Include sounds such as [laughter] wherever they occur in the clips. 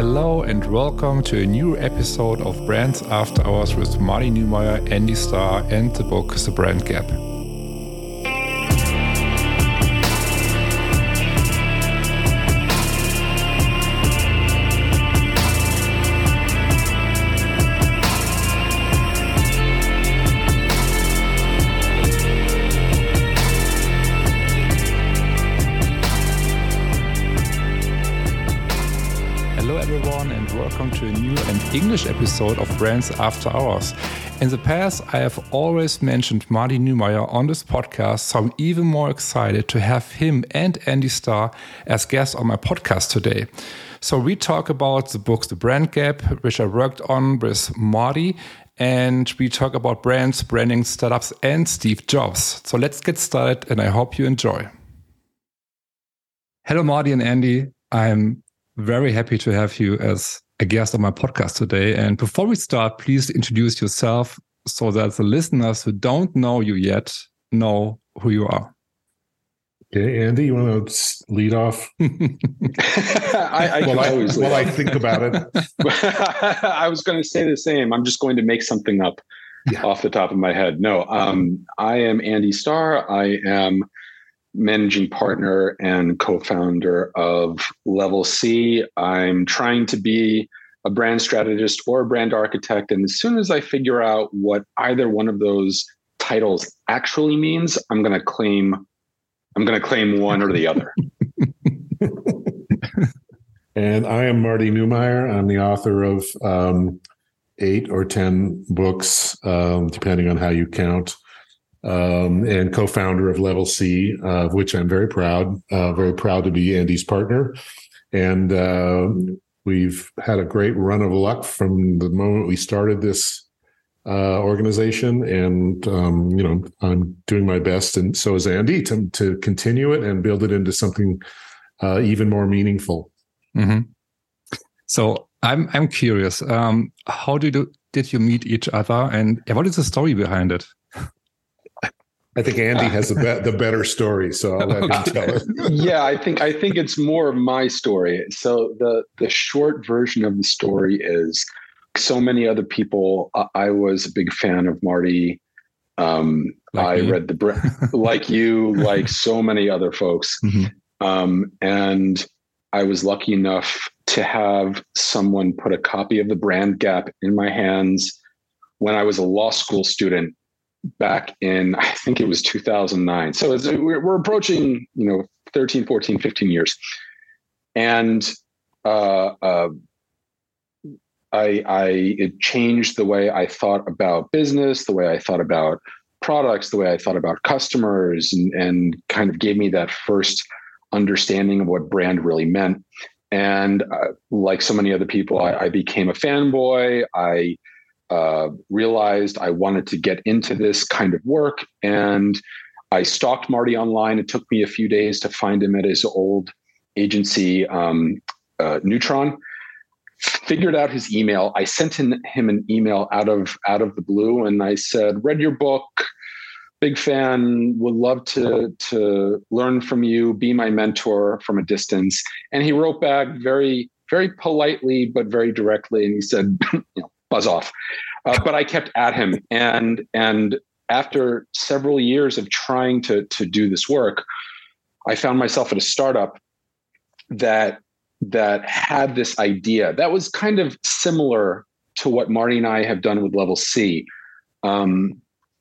Hello and welcome to a new episode of Brands After Hours with Marty Neumeier, Andy Starr, and the book The Brand Gap. English episode of Brands After Hours. In the past, I have always mentioned Marty Neumeier on this podcast, so I'm even more excited to have him and Andy Starr as guests on my podcast today. So we talk about the books The Brand Gap, which I worked on with Marty, and we talk about brands, branding, startups, and Steve Jobs. So let's get started, and I hope you enjoy. Hello, Marty and Andy. I'm very happy to have you as a guest on my podcast today. And before we start, please introduce yourself so that the listeners who don't know you yet know who you are. Okay, Andy, you want to lead off? [laughs] I, I while, I, while I, think about it. [laughs] I was going to say the same. I'm just going to make something up yeah. off the top of my head. No, um, I am Andy Starr. I am managing partner and co-founder of Level C. I'm trying to be a brand strategist or a brand architect. And as soon as I figure out what either one of those titles actually means, I'm going to claim I'm going to claim one or the other. [laughs] and I am Marty Neumeier. I'm the author of um, eight or ten books, um, depending on how you count um, and co-founder of Level C, uh, of which I'm very proud. Uh, very proud to be Andy's partner, and uh, we've had a great run of luck from the moment we started this uh, organization. And um, you know, I'm doing my best, and so is Andy to to continue it and build it into something uh, even more meaningful. Mm-hmm. So I'm I'm curious. Um, how did you did you meet each other, and what is the story behind it? I think Andy has the, be- [laughs] the better story, so I'll let him tell it. [laughs] yeah, I think I think it's more of my story. So the the short version of the story is so many other people. Uh, I was a big fan of Marty. Um, like I read the [laughs] like you, like so many other folks, mm-hmm. um, and I was lucky enough to have someone put a copy of the Brand Gap in my hands when I was a law school student back in i think it was 2009 so we're, we're approaching you know 13 14 15 years and uh, uh, I, I it changed the way I thought about business, the way I thought about products, the way I thought about customers, and, and kind of gave me that first understanding of what brand really meant. And uh, like so many other people, I, I became a fanboy. I uh, realized I wanted to get into this kind of work. And I stalked Marty online. It took me a few days to find him at his old agency, um, uh, Neutron. Figured out his email. I sent him, him an email out of out of the blue, and I said, "Read your book, big fan. Would love to to learn from you. Be my mentor from a distance." And he wrote back very very politely but very directly, and he said, [laughs] you know, buzz off. Uh, but I kept at him, and and after several years of trying to to do this work, I found myself at a startup that that had this idea that was kind of similar to what Marty and I have done with Level C. Um,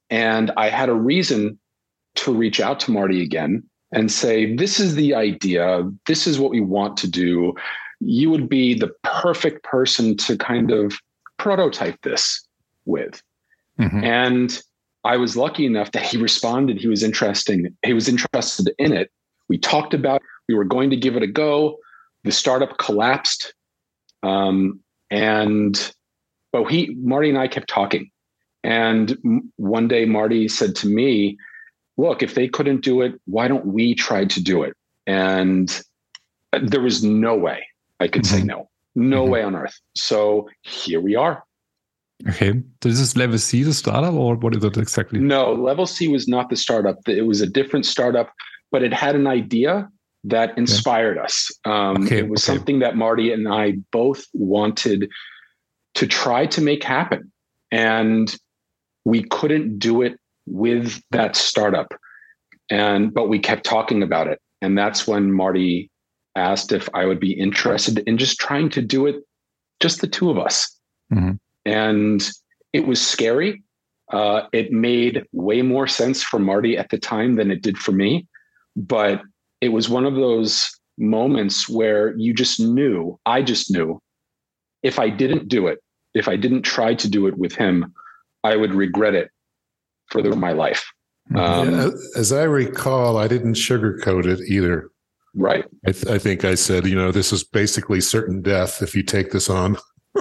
and I had a reason to reach out to Marty again and say, This is the idea. This is what we want to do. You would be the perfect person to kind of prototype this with. Mm-hmm. And I was lucky enough that he responded. He was interesting. He was interested in it. We talked about. We were going to give it a go. The startup collapsed, um, and but he, Marty, and I kept talking. And one day, Marty said to me, "Look, if they couldn't do it, why don't we try to do it?" And uh, there was no way I could mm-hmm. say no. No mm-hmm. way on earth. So here we are. Okay. This is Level C, the startup, or what is it exactly? No, Level C was not the startup. It was a different startup, but it had an idea that inspired yeah. us. Um, okay, it was okay. something that Marty and I both wanted to try to make happen. And we couldn't do it with that startup. And, but we kept talking about it. And that's when Marty asked if I would be interested in just trying to do it, just the two of us. Mm-hmm. And it was scary. Uh, it made way more sense for Marty at the time than it did for me. But it was one of those moments where you just knew, I just knew, if I didn't do it, if I didn't try to do it with him, I would regret it for the, my life. Um, yeah, as I recall, I didn't sugarcoat it either. Right. I, th- I, think I said, you know, this is basically certain death if you take this on. [laughs]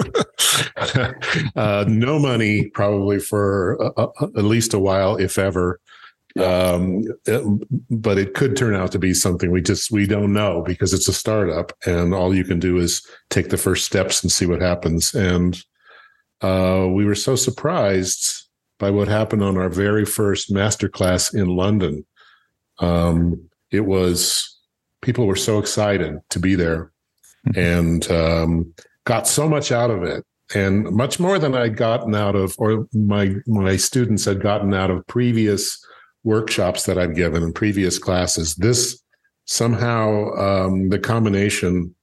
uh, no money, probably for uh, uh, at least a while, if ever. Um, it, but it could turn out to be something we just we don't know because it's a startup, and all you can do is take the first steps and see what happens. And uh, we were so surprised by what happened on our very first masterclass in London. Um, it was people were so excited to be there, mm-hmm. and um, got so much out of it and much more than I'd gotten out of, or my my students had gotten out of previous workshops that I've given in previous classes. This somehow um, the combination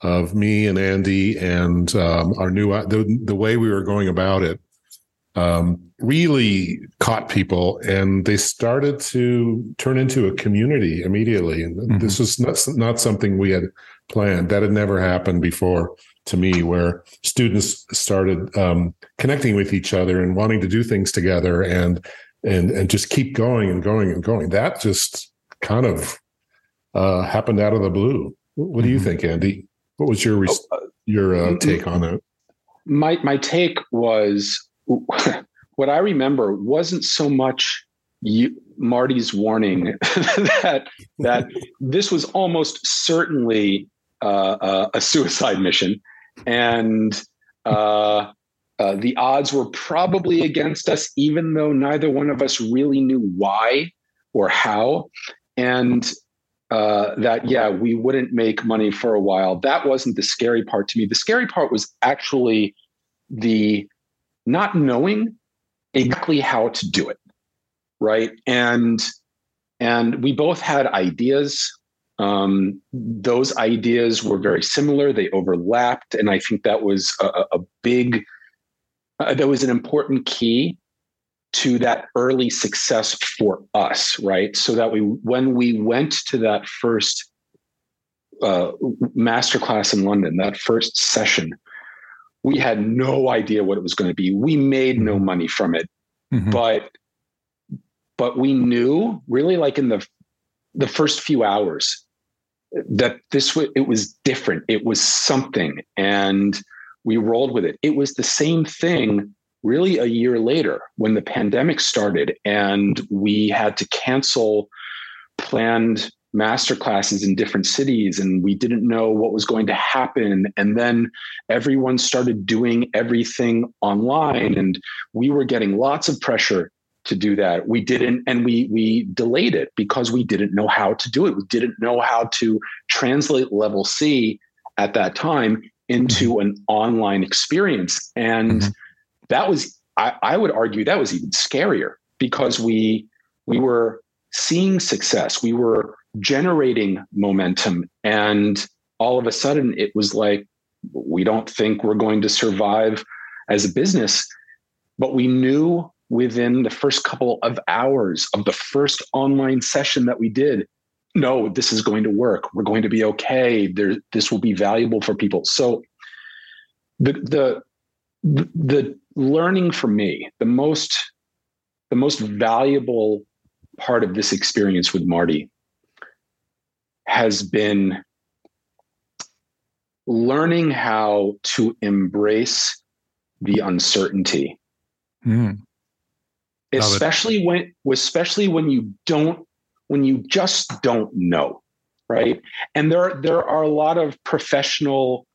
of me and Andy and um, our new the, the way we were going about it um, really caught people, and they started to turn into a community immediately. And mm-hmm. this was not, not something we had planned. That had never happened before to me, where students started um, connecting with each other and wanting to do things together, and and and just keep going and going and going. That just kind of uh, happened out of the blue. What do you mm-hmm. think, Andy? What was your oh, uh, your uh, take on it? My my take was [laughs] what I remember wasn't so much you, Marty's warning [laughs] that that [laughs] this was almost certainly uh, uh, a suicide mission, and uh, uh, the odds were probably against us, even though neither one of us really knew why or how. And uh, that, yeah, we wouldn't make money for a while. That wasn't the scary part to me. The scary part was actually the not knowing exactly how to do it. Right. And and we both had ideas. Um, those ideas were very similar. They overlapped, and I think that was a, a big uh, that was an important key to that early success for us, right? So that we, when we went to that first uh, masterclass in London, that first session, we had no idea what it was going to be. We made no mm-hmm. money from it, mm-hmm. but but we knew really like in the the first few hours that this was it was different. It was something, and we rolled with it. It was the same thing really a year later when the pandemic started and we had to cancel planned master classes in different cities and we didn't know what was going to happen and then everyone started doing everything online and we were getting lots of pressure to do that we didn't and we we delayed it because we didn't know how to do it we didn't know how to translate level c at that time into an online experience. And mm-hmm. that was, I, I would argue, that was even scarier because we we were seeing success, we were generating momentum, and all of a sudden it was like we don't think we're going to survive as a business, but we knew within the first couple of hours of the first online session that we did no, this is going to work. We're going to be okay. There, this will be valuable for people. So the the the learning for me, the most the most valuable part of this experience with Marty has been learning how to embrace the uncertainty. Mm. Especially when especially when you don't when you just don't know, right? And there, there are a lot of professional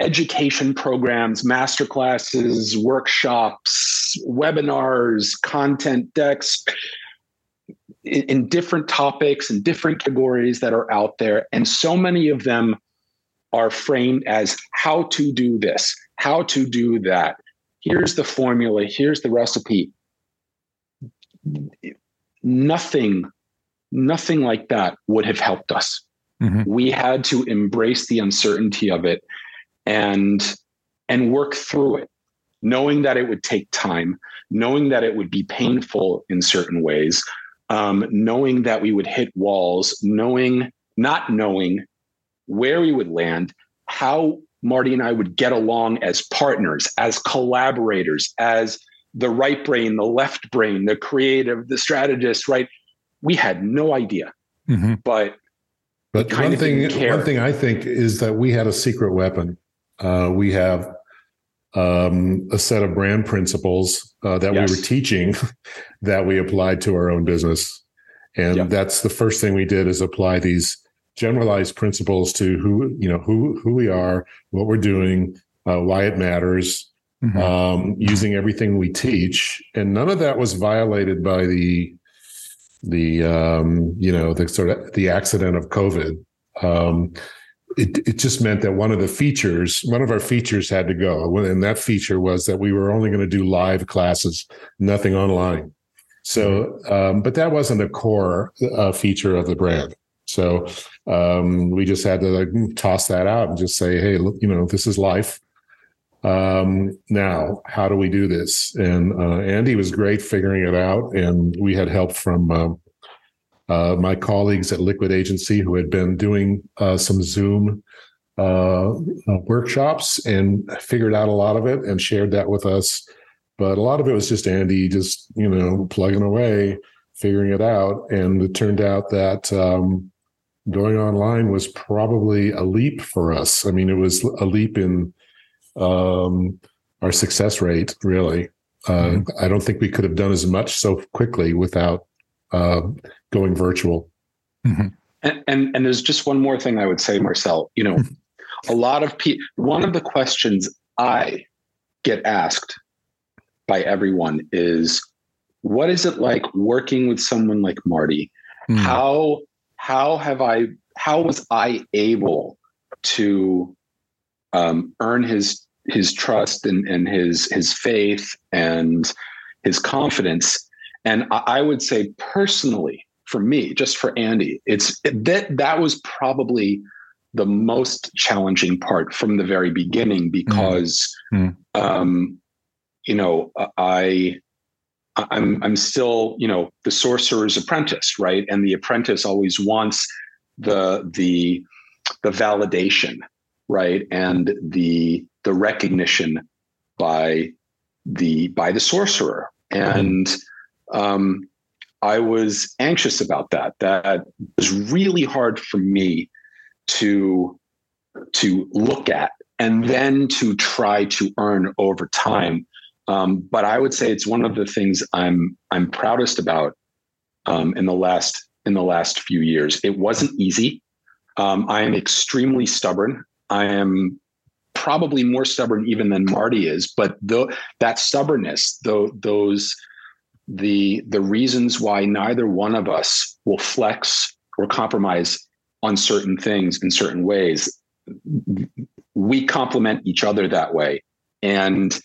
education programs, master classes, workshops, webinars, content decks. In, in different topics and different categories that are out there. And so many of them are framed as how to do this, how to do that. Here's the formula, here's the recipe. Nothing, nothing like that would have helped us. Mm-hmm. We had to embrace the uncertainty of it and and work through it, knowing that it would take time, knowing that it would be painful in certain ways, um, knowing that we would hit walls, knowing, not knowing where we would land, how Marty and I would get along as partners, as collaborators, as the right brain, the left brain, the creative, the strategist, right? We had no idea. Mm-hmm. But but one thing, one thing I think is that we had a secret weapon. Uh, we have um, a set of brand principles uh, that yes. we were teaching [laughs] that we applied to our own business. And yep. that's the first thing we did is apply these generalized principles to who, you know, who, who we are, what we're doing, uh, why it matters, mm-hmm. um, using everything we teach. And none of that was violated by the, the, um, you know, the sort of the accident of COVID. Um, it, it just meant that one of the features, one of our features had to go. And that feature was that we were only going to do live classes, nothing online. So, um, but that wasn't a core uh, feature of the brand. So um, we just had to like, toss that out and just say, hey, look, you know, this is life. Um, now, how do we do this? And uh, Andy was great figuring it out. And we had help from uh, my colleagues at Liquid Agency who had been doing uh, some Zoom uh, uh, workshops and figured out a lot of it and shared that with us. But a lot of it was just Andy just, you know, plugging away, figuring it out. And it turned out that um, going online was probably a leap for us. I mean, it was a leap in um, our success rate, really. Uh, mm-hmm. I don't think we could have done as much so quickly without uh, going virtual. Mm-hmm. And, and, and there's just one more thing I would say, Marcel. You know, [laughs] a lot of people. One of the questions I get asked by everyone is, "What is it like working with someone like Marty? Mm. How how have I how was I able to um, earn his his trust and, and his his faith and his confidence?" And I, I would say personally, for me, just for Andy, it's that that was probably the most challenging part from the very beginning because mm. um, you know I I'm I'm still you know the sorcerer's apprentice, right? And the apprentice always wants the the the validation, right, and the the recognition by the by the sorcerer, mm-hmm. and um, I was anxious about that. That was really hard for me to to look at and then to try to earn over time. Um, but I would say it's one of the things I'm I'm proudest about um, in the last in the last few years. It wasn't easy. Um, I am extremely stubborn. I am probably more stubborn even than Marty is. But the, that stubbornness, though, those the the reasons why neither one of us will flex or compromise on certain things in certain ways. We complement each other that way. And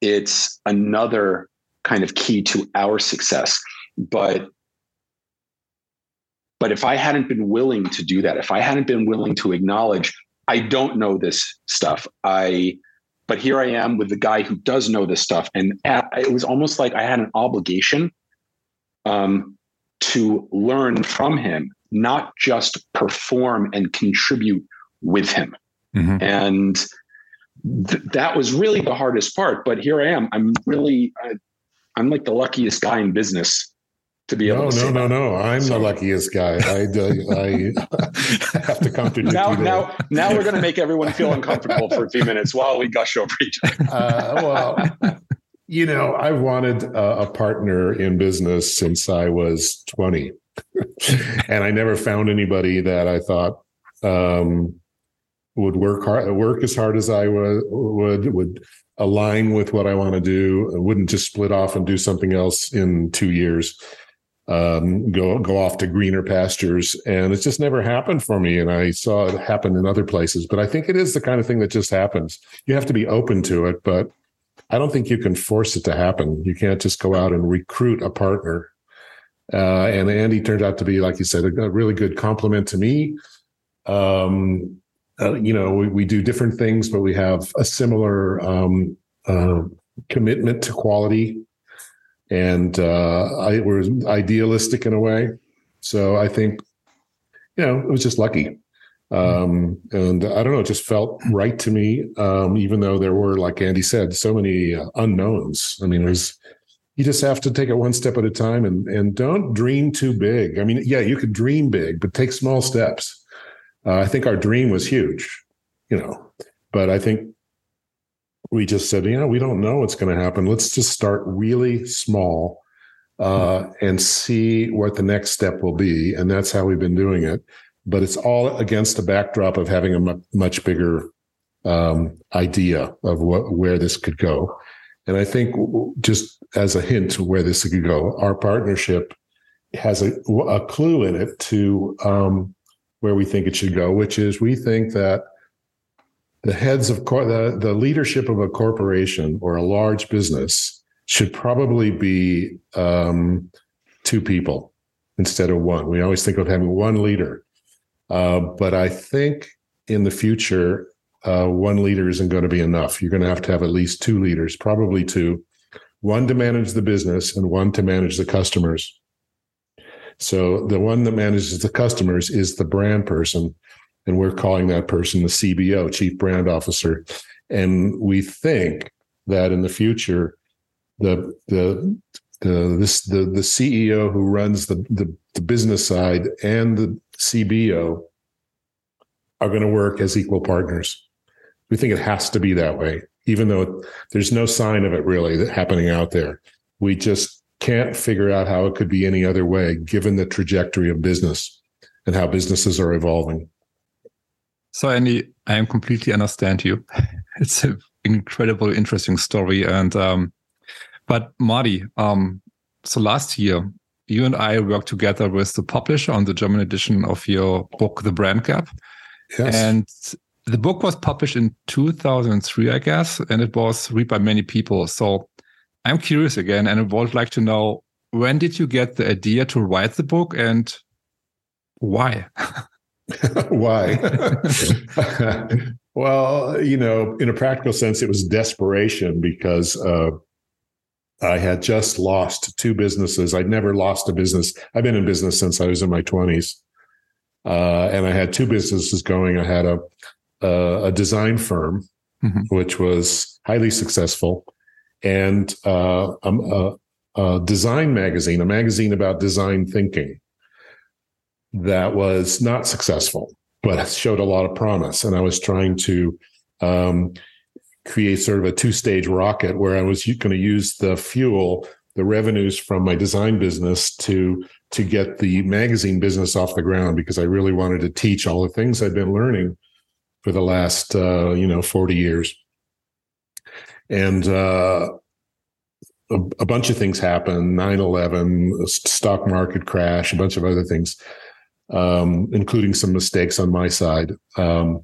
it's another kind of key to our success. But but if i hadn't been willing to do that if i hadn't been willing to acknowledge i don't know this stuff. I but here I am with the guy who does know this stuff. And it was almost like I had an obligation um, to learn from him, not just perform and contribute with him. Mm-hmm. And th- that was really the hardest part. But here I am. I'm really, I, I'm like the luckiest guy in business to be able no, to no, no, no. I'm so, the luckiest guy. I, I [laughs] have to contradict now, you. There. Now, now we're going to make everyone feel uncomfortable for a few minutes while we gush over each other. Uh, well, you know, I've wanted a, a partner in business since I was 20, [laughs] and I never found anybody that I thought um, would work hard, work as hard as I would, would, would align with what I want to do, wouldn't just split off and do something else in two years um, go go off to greener pastures, and it's just never happened for me. And I saw it happen in other places, but I think it is the kind of thing that just happens. You have to be open to it, but I don't think you can force it to happen. You can't just go out and recruit a partner. Uh, and Andy turned out to be, like you said, a, a really good compliment to me. Um, uh, you know, we, we do different things, but we have a similar um, uh, commitment to quality and uh, I was idealistic in a way. So I think, you know, it was just lucky. Um, and I don't know, it just felt right to me. Um, even though there were, like Andy said, so many uh, unknowns. I mean, it was, you just have to take it one step at a time and, and don't dream too big. I mean, yeah, you could dream big, but take small steps. Uh, I think our dream was huge, you know, but I think we just said, you know, we don't know what's going to happen. Let's just start really small uh, and see what the next step will be. And that's how we've been doing it. But it's all against the backdrop of having a m- much bigger um, idea of what where this could go. And I think just as a hint to where this could go, our partnership has a, a clue in it to um, where we think it should go, which is we think that the heads of cor- the, the leadership of a corporation or a large business should probably be um, two people instead of one. We always think of having one leader, uh, but I think in the future, uh, one leader isn't going to be enough. You're going to have to have at least two leaders, probably two, one to manage the business and one to manage the customers. So the one that manages the customers is the brand person, and we're calling that person the CBO, Chief Brand Officer. And we think that in the future, the the the this the the CEO who runs the the, the business side and the CBO are going to work as equal partners. We think it has to be that way, even though there's no sign of it really happening out there. We just can't figure out how it could be any other way, given the trajectory of business and how businesses are evolving. So, Andy, I completely understand you. [laughs] It's an incredible, interesting story. And, um, but Marty, um, so last year, you and I worked together with the publisher on the German edition of your book, The Brand Gap. Yes. And the book was published in 2003, I guess, and it was read by many people. So I'm curious again, and I would like to know when did you get the idea to write the book and why? [laughs] [laughs] Why? [laughs] well, you know, in a practical sense, it was desperation because uh, I had just lost two businesses. I'd never lost a business. I've been in business since I was in my 20s. Uh, and I had two businesses going. I had a, a, a design firm, mm-hmm. which was highly successful, and uh, a, a design magazine, a magazine about design thinking that was not successful, but showed a lot of promise. And I was trying to um, create sort of a two stage rocket where I was going to use the fuel, the revenues from my design business to to get the magazine business off the ground because I really wanted to teach all the things I'd been learning for the last uh, you know 40 years. And uh, a, bunch of things happened 9 11, stock market crash, a bunch of other things um, including some mistakes on my side um,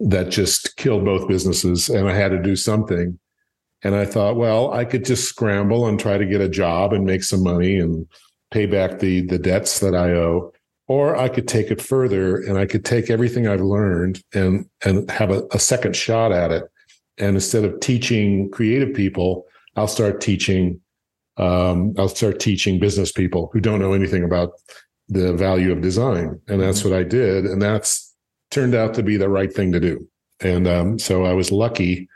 that just killed both businesses. And I had to do something. And I thought, well, I could just scramble and try to get a job and make some money and pay back the the debts that I owe. Or I could take it further and I could take everything I've learned and and have a, a second shot at it. And instead of teaching creative people, I'll start teaching um, I'll start teaching business people who don't know anything about the value of design. And that's mm-hmm. what I did. And that's turned out to be the right thing to do. And um, so I was lucky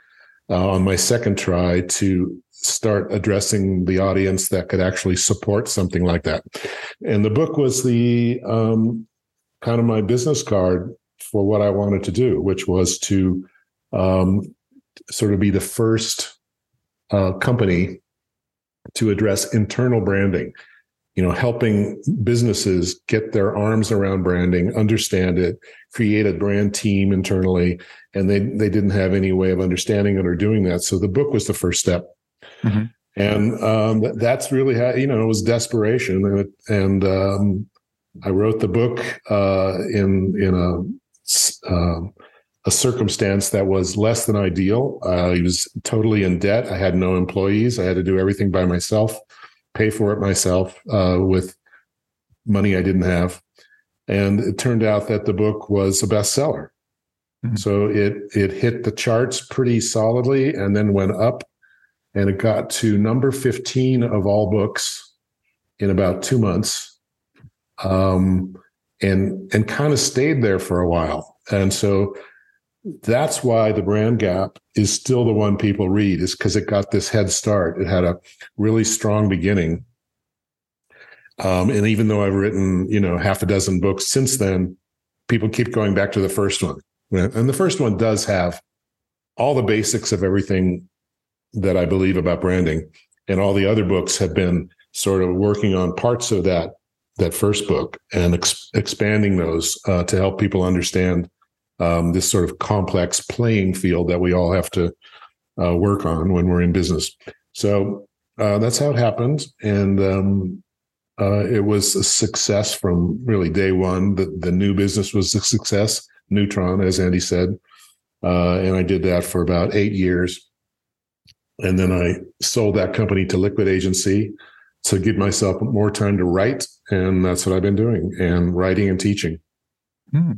uh, on my second try to start addressing the audience that could actually support something like that. And the book was the um, kind of my business card for what I wanted to do, which was to um, sort of be the first uh, company to address internal branding you know helping businesses get their arms around branding understand it create a brand team internally and they they didn't have any way of understanding it or doing that so the book was the first step mm-hmm. And um, that's really how you know it was desperation, and it, and um, I wrote the book uh, in in a uh, a circumstance that was less than ideal. Uh, I was totally in debt. I had no employees. I had to do everything by myself, pay for it myself uh, with money I didn't have. And it turned out that the book was a bestseller. Mm-hmm. So it it hit the charts pretty solidly and then went up and it got to number 15 of all books in about two months. Um, and and kind of stayed there for a while. And so that's why the brand gap is still the one people read is because it got this head start. It had a really strong beginning. Um, and even though I've written, you know, half a dozen books since then, people keep going back to the first one. And the first one does have all the basics of everything that I believe about branding. And all the other books have been sort of working on parts of that that first book and ex- expanding those uh, to help people understand um, this sort of complex playing field that we all have to uh, work on when we're in business. So uh, that's how it happened, and um, uh, it was a success from really day one. The the new business was a success. Neutron, as Andy said, uh, and I did that for about eight years and then I sold that company to Liquid Agency to give myself more time to write. And that's what I've been doing and writing and teaching. Hmm.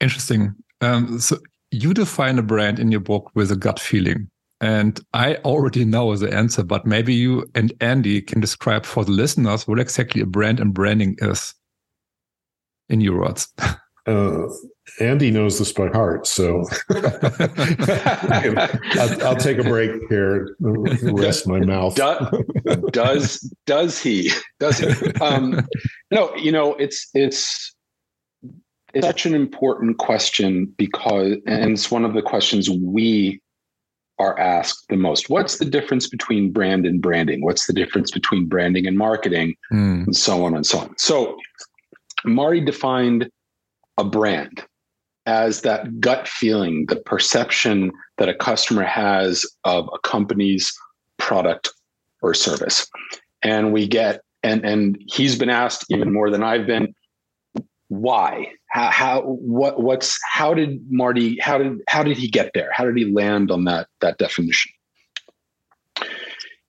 Interesting. Um, so you define a brand in your book with a gut feeling. And I already know the answer, but maybe you and Andy can describe for the listeners what exactly a brand and branding is in your words. [laughs] Uh, Andy knows this by heart, so [laughs] I'll, I'll, take a break here, rest my [laughs] mouth. does does he? Does he? Um, no, you know it's it's it's such an important question because, and it's one of the questions we are asked the most. What's the difference between brand and branding? What's the difference between branding and marketing, mm. and so on and so on. So, Marty defined a brand as that gut feeling, the perception that a customer has of a company's product or service. And we get, and and he's been asked even more than I've been, why? How, how what what's how did Marty how did how did he get there? How did he land on that that definition?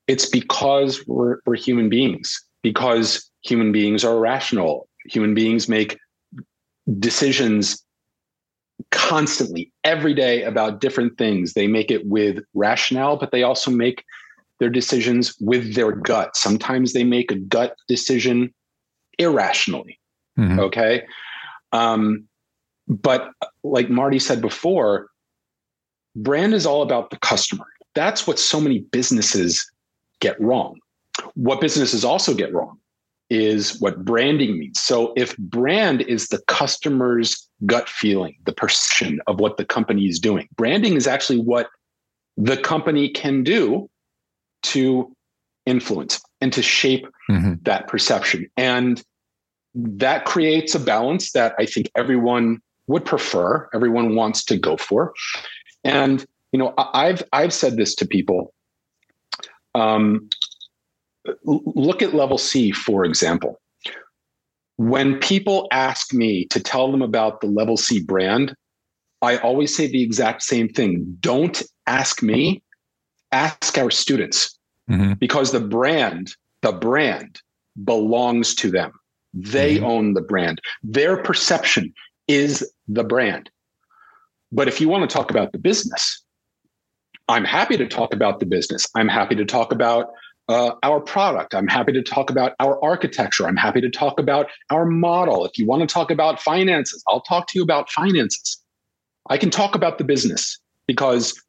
It's because we're we're human beings, because human beings are rational. Human beings make decisions constantly every day about different things. They make it with rationale, but they also make their decisions with their gut. Sometimes they make a gut decision irrationally. Mm-hmm. Okay. Um, but like Marty said before, brand is all about the customer. That's what so many businesses get wrong. What businesses also get wrong is what branding means. So if brand is the customer's gut feeling, the perception of what the company is doing, branding is actually what the company can do to influence and to shape mm-hmm. that perception. And that creates a balance that I think everyone would prefer, everyone wants to go for. And you know, I've I've said this to people. Um, look at level C, for example. When people ask me to tell them about the level C brand, I always say the exact same thing. Don't ask me, ask our students mm-hmm. because the brand, the brand belongs to them. They mm-hmm. own the brand. Their perception is the brand. But if you want to talk about the business, I'm happy to talk about the business. I'm happy to talk about uh, our product. I'm happy to talk about our architecture. I'm happy to talk about our model. If you want to talk about finances, I'll talk to you about finances. I can talk about the business because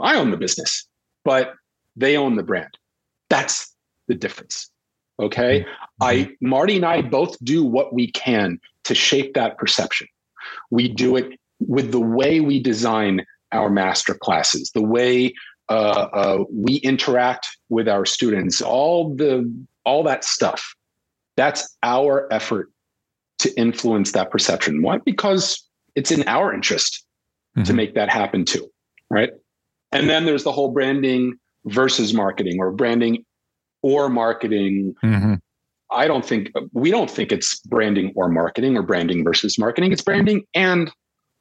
I own the business, but they own the brand. That's the difference. Okay. Mm-hmm. I, Marty and I both do what we can to shape that perception. We do it with the way we design our master classes, the way uh, uh, we interact with our students, all the all that stuff. That's our effort to influence that perception. Why? Because it's in our interest mm-hmm. to make that happen too, right? And then there's the whole branding versus marketing or branding or marketing. Mm-hmm. I don't think we don't think it's branding or marketing or branding versus marketing. It's branding and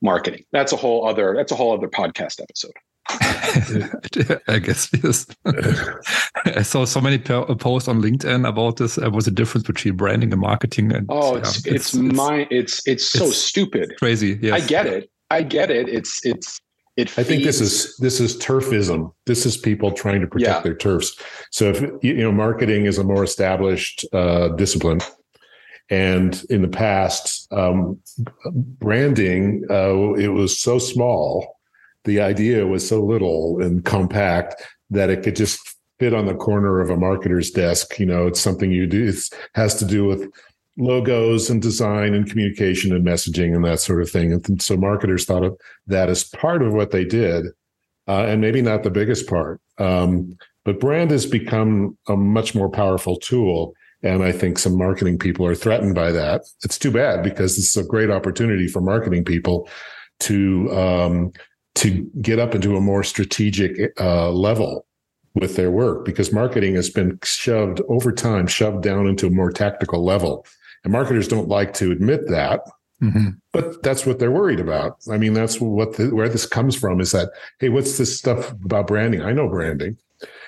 marketing. That's a whole other that's a whole other podcast episode. [laughs] I guess yes. I saw so many posts on LinkedIn about this. Uh, was the difference between branding and marketing? And oh, it's yeah, it's, it's, my it's it's so it's stupid. Crazy. Yes. I get it. I get it. It's it's it. I think this is this is turfism. This is people trying to protect yeah. their turfs. So if you know, marketing is a more established uh, discipline, and in the past, um, branding uh, it was so small the idea was so little and compact that it could just fit on the corner of a marketer's desk. You know, it's something you do. It has to do with logos and design and communication and messaging and that sort of thing. And so marketers thought of that as part of what they did, uh, and maybe not the biggest part. Um, but brand has become a much more powerful tool. And I think some marketing people are threatened by that. It's too bad because it's a great opportunity for marketing people to um, to get up into a more strategic uh, level with their work because marketing has been shoved over time, shoved down into a more tactical level. And marketers don't like to admit that, mm-hmm. but that's what they're worried about. I mean, that's what the, where this comes from is that, hey, what's this stuff about branding? I know branding.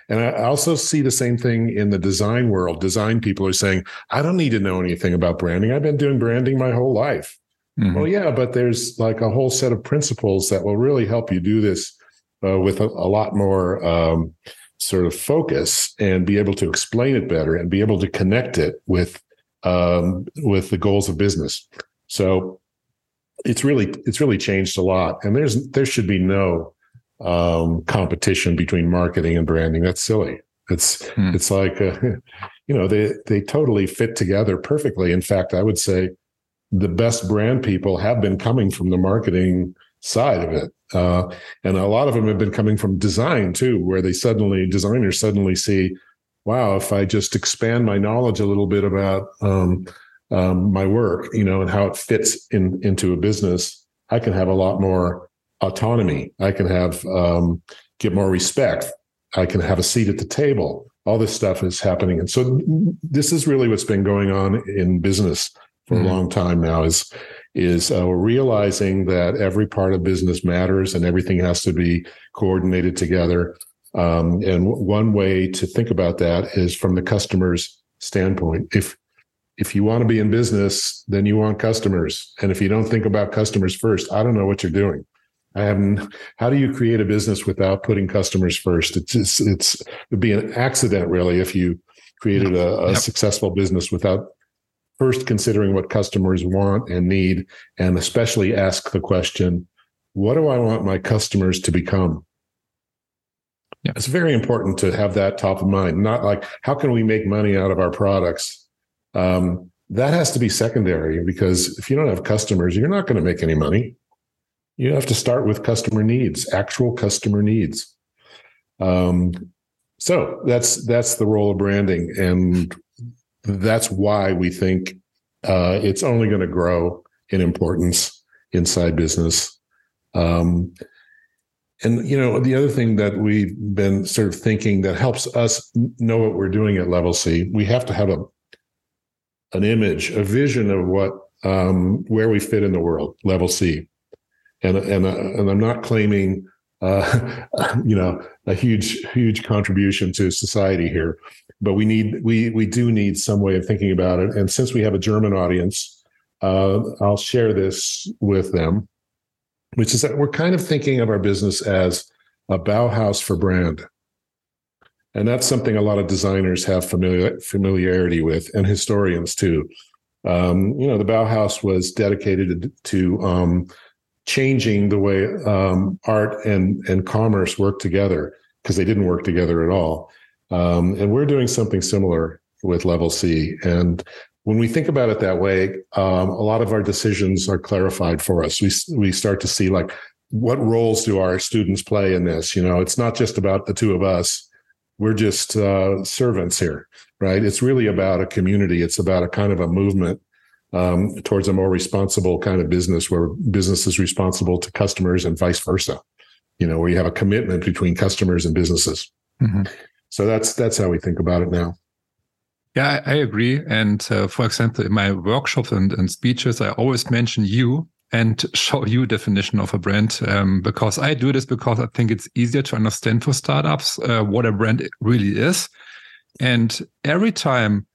And I also see the same thing in the design world. Design people are saying, I don't need to know anything about branding. I've been doing branding my whole life. Mm-hmm. Well, yeah, but there's like a whole set of principles that will really help you do this uh, with a, a, lot more um, sort of focus and be able to explain it better and be able to connect it with um, with the goals of business. So it's really it's really changed a lot, and there's there should be no um, competition between marketing and branding. That's silly. It's hmm. it's like uh, [laughs] you know they they totally fit together perfectly. In fact, I would say the best brand people have been coming from the marketing side of it. Uh, and a lot of them have been coming from design too, where they suddenly, designers suddenly see, wow, if I just expand my knowledge a little bit about um, um, my work, you know, and how it fits in into a business, I can have a lot more autonomy. I can have um, get more respect. I can have a seat at the table. All this stuff is happening, and so this is really what's been going on in business for mm-hmm. a long time now is is uh, realizing that every part of business matters and everything has to be coordinated together. Um, and w- one way to think about that is from the customer's standpoint. If if you want to be in business, then you want customers. And if you don't think about customers first, I don't know what you're doing. I haven't. How do you create a business without putting customers first? It's it's, it's it'd be an accident really if you created a, a yep. successful business without first considering what customers want and need, and especially ask the question, what do I want my customers to become? Yeah. It's very important to have that top of mind, not like, how can we make money out of our products? Um, that has to be secondary because if you don't have customers, you're not going to make any money. You have to start with customer needs, actual customer needs. Um, so that's that's the role of branding, and that's why we think uh, it's only going to grow in importance inside business. Um, and you know, the other thing that we've been sort of thinking that helps us know what we're doing at Level C, we have to have a an image, a vision of what um, where we fit in the world, Level C. And and uh, and I'm not claiming uh, [laughs] you know a huge huge contribution to society here but we need we we do need some way of thinking about it. And since we have a German audience, uh, I'll share this with them, which is that we're kind of thinking of our business as a Bauhaus for brand. And that's something a lot of designers have familiar, familiarity with, and historians too. Um, you know, the Bauhaus was dedicated to um, changing the way um, art and and commerce work together because they didn't work together at all. Um, and we're doing something similar with Level C. And when we think about it that way, um, a lot of our decisions are clarified for us. We we start to see like what roles do our students play in this? You know, it's not just about the two of us. We're just uh, servants here, right? It's really about a community. It's about a kind of a movement um, towards a more responsible kind of business where business is responsible to customers and vice versa. You know, where you have a commitment between customers and businesses. Mm-hmm. So that's that's how we think about it now. Yeah, I, I agree. And uh, for example, in my workshops and, and speeches, I always mention you and [laughs] show you definition of a brand um, because I do this because I think it's easier to understand for startups uh, what a brand really is. And every time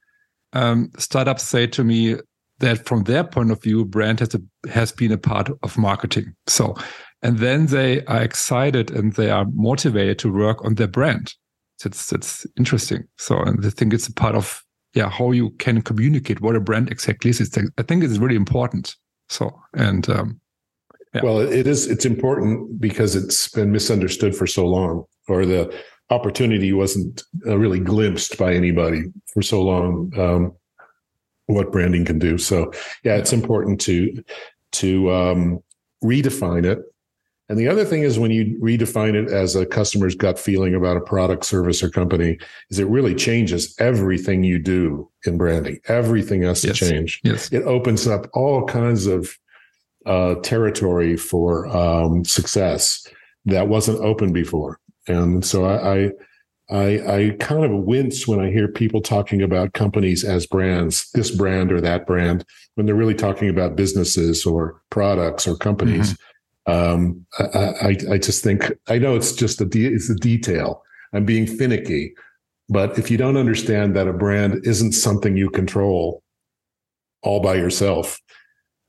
um, startups say to me that from their point of view, brand has a, has been a part of marketing. So, and then they are excited and they are motivated to work on their brand. It's it's interesting. So, I think it's a part of yeah how you can communicate what a brand exactly is. I think it's really important. So, and um, yeah. well, it is. It's important because it's been misunderstood for so long, or the opportunity wasn't uh, really glimpsed by anybody for so long. Um, what branding can do. So, yeah, it's important to to um, redefine it. And the other thing is when you redefine it as a customer's gut feeling about a product, service, or company, is it really changes everything you do in branding. Everything has to yes. change. Yes. It opens up all kinds of uh, territory for um, success that wasn't open before. And so I, I I, I kind of wince when I hear people talking about companies as brands, this brand or that brand, when they're really talking about businesses or products or companies. Mm-hmm. Um, I, I, I, just think I know it's just a de- it's a detail. I'm being finicky, but if you don't understand that a brand isn't something you control all by yourself,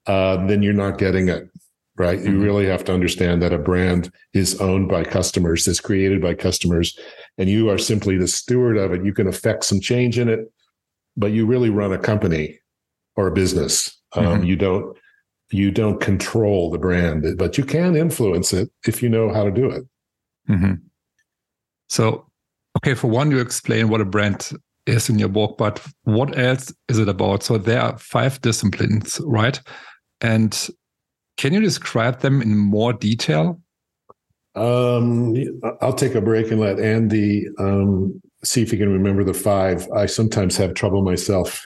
uh, then you're not getting it right? Mm-hmm. You really have to understand that a brand is owned by customers, is created by customers, and you are simply the steward of it. You can affect some change in it, but you really run a company or a business. Um, mm-hmm. Um, you don't you don't control the brand, but you can influence it if you know how to do it. Mm-hmm. So, okay, for one, you explain what a brand is in your book, but what else is it about? So there are five disciplines, right? And can you describe them in more detail? Um, I'll take a break and let Andy um, see if he can remember the five. I sometimes have trouble myself.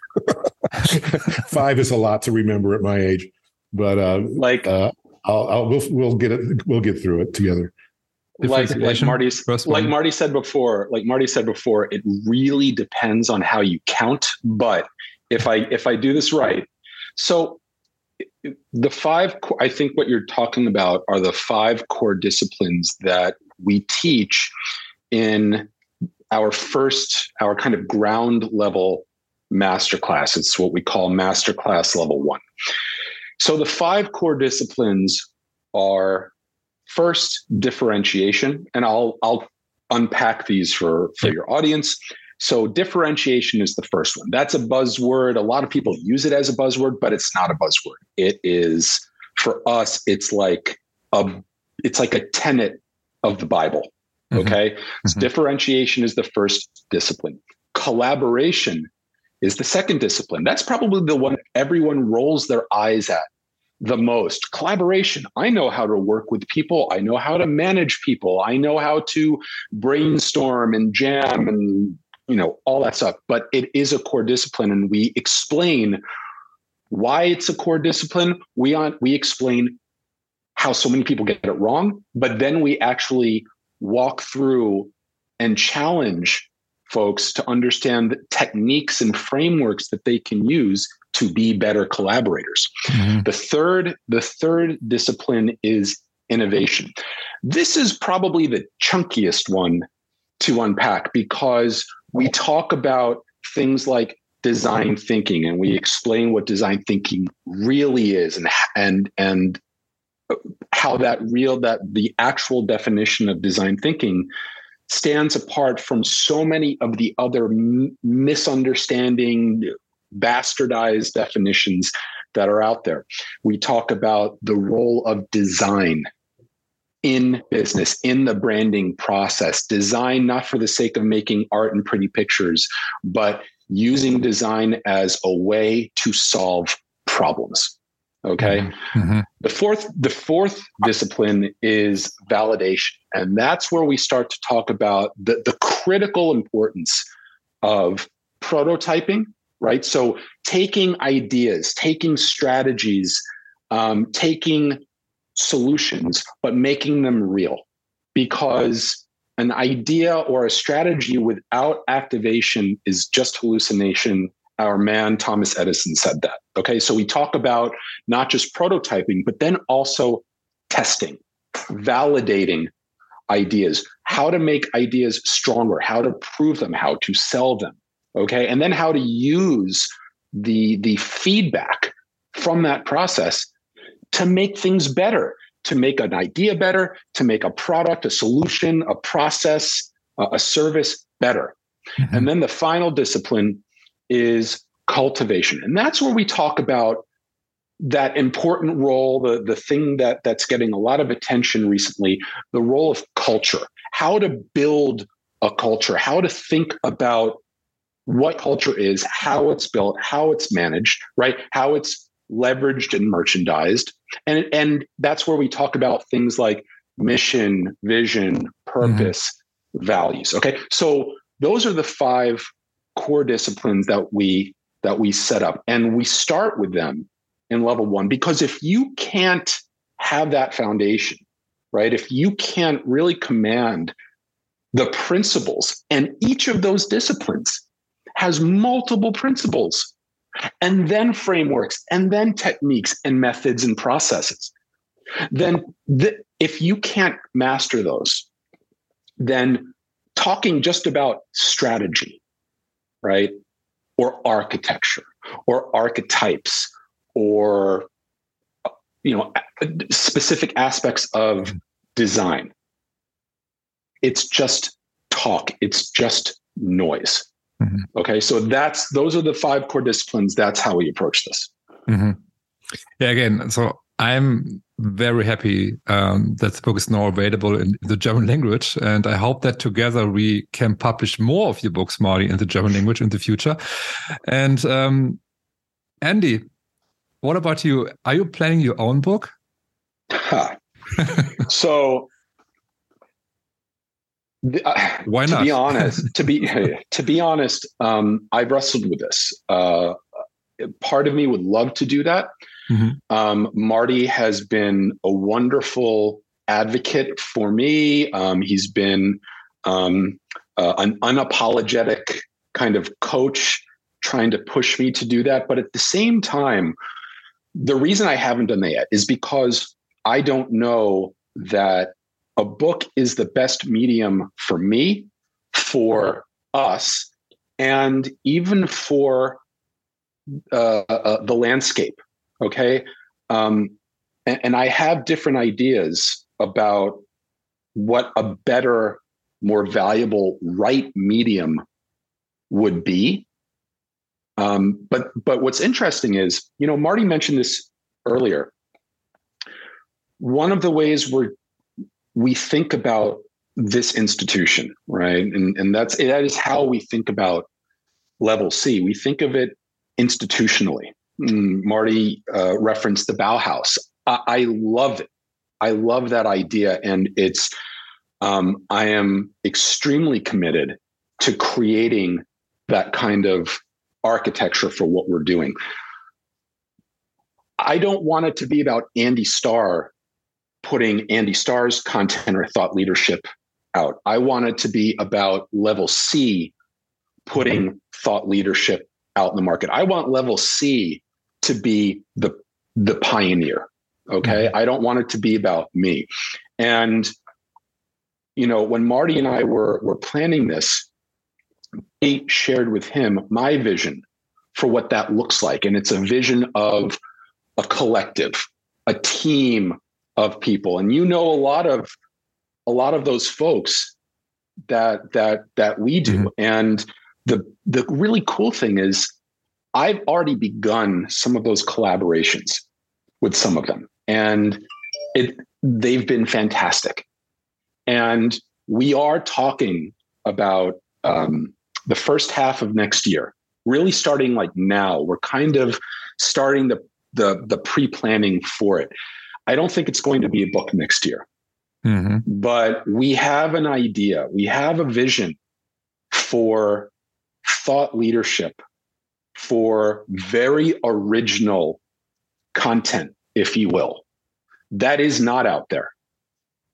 [laughs] five is a lot to remember at my age, but uh, like uh, I'll, I'll, we'll we'll get it we'll get through it together. Like, like Marty like Marty said before, like Marty said before, it really depends on how you count. But if I if I do this right, so the five i think what you're talking about are the five core disciplines that we teach in our first our kind of ground level masterclass it's what we call masterclass level one so the five core disciplines are first differentiation and i'll i'll unpack these for for your audience so differentiation is the first one. That's a buzzword. A lot of people use it as a buzzword, but it's not a buzzword. It is for us, it's like a it's like a tenet of the Bible. Mm-hmm. Okay. Mm-hmm. So differentiation is the first discipline. Collaboration is the second discipline. That's probably the one everyone rolls their eyes at the most. Collaboration. I know how to work with people. I know how to manage people. I know how to brainstorm and jam and you know, all that stuff. But it is a core discipline, and we explain why it's a core discipline. We on we explain how so many people get it wrong, but then we actually walk through and challenge folks to understand techniques and frameworks that they can use to be better collaborators. Mm-hmm. The third the third discipline is innovation. This is probably the chunkiest one to unpack because we talk about things like design thinking and we explain what design thinking really is and and and how that real that the actual definition of design thinking stands apart from so many of the other m- misunderstanding bastardized definitions that are out there we talk about the role of design in business, in the branding process. Design not for the sake of making art and pretty pictures, but using design as a way to solve problems. Okay. Mm-hmm. The fourth, the fourth discipline is validation. And that's where we start to talk about the, the critical importance of prototyping, right? So taking ideas, taking strategies, um, taking solutions, but making them real. Because an idea or a strategy without activation is just hallucination. Our man Thomas Edison said that. Okay, so we talk about not just prototyping, but then also testing, validating ideas, how to make ideas stronger, how to prove them, how to sell them. Okay, and then how to use the the feedback from that process to make things better to make an idea better, to make a product, a solution, a process, a service better. Mm-hmm. [laughs] And then the final discipline is cultivation. And that's where we talk about that important role, the, the thing that, that's getting a lot of attention recently, the role of culture, how to build a culture, how to think about what culture is, how it's built, how it's managed, right? How it's leveraged and merchandised. And, and that's where we talk about things like mission, vision, purpose, mm-hmm. values. Okay. So those are the five core disciplines that we that we set up. And we start with them in level one because if you can't have that foundation, right? If you can't really command the principles, and each of those disciplines has multiple principles and then frameworks, and then techniques and methods and processes. Then, the, if you can't master those, then talking just about strategy, right? Or architecture, or archetypes, or you know specific aspects of design it's just talk it's just noise Mm-hmm. Okay, so that's those are the five core disciplines. That's how we approach this. Mm-hmm. Yeah, again, so I'm very happy um, that the book is now available in the German language, and I hope that together we can publish more of your books, Marty, in the German language in the future. And um, Andy, what about you? Are you planning your own book? [laughs] so uh, Why not? To be honest, to be [laughs] to be honest, um, I wrestled with this. Uh, part of me would love to do that. Mm-hmm. Um, Marty has been a wonderful advocate for me. Um, he's been um, uh, an unapologetic kind of coach, trying to push me to do that. But at the same time, the reason I haven't done that yet is because I don't know that a book is the best medium for me, for us, and even for uh, uh, the landscape. Okay. Um, and, and I have different ideas about what a better, more valuable right medium would be. Um, but but what's interesting is, you know, Marty mentioned this earlier. One of the ways we're we think about this institution, right? And, and that's that is how we think about level C. We think of it institutionally. Mm, Marty uh, referenced the Bauhaus. I, I, love it. I love that idea, and it's. Um, I am extremely committed to creating that kind of architecture for what we're doing. I don't want it to be about Andy Starr putting Andy Starr's content or thought leadership out. I want it to be about level C putting thought leadership out in the market. I want level C to be the the pioneer. Okay. Mm-hmm. I don't want it to be about me. And you know, when Marty and I were were planning this, he shared with him my vision for what that looks like. And it's a vision of a collective, a team of people and you know a lot of a lot of those folks that that that we do mm-hmm. and the the really cool thing is i've already begun some of those collaborations with some of them. And it they've been fantastic. And we are talking about um, the first half of next year really starting like now. We're kind of starting the the the pre-planning for it. I don't think it's going to be a book next year. Mm-hmm. But we have an idea, we have a vision for thought leadership, for very original content, if you will, that is not out there,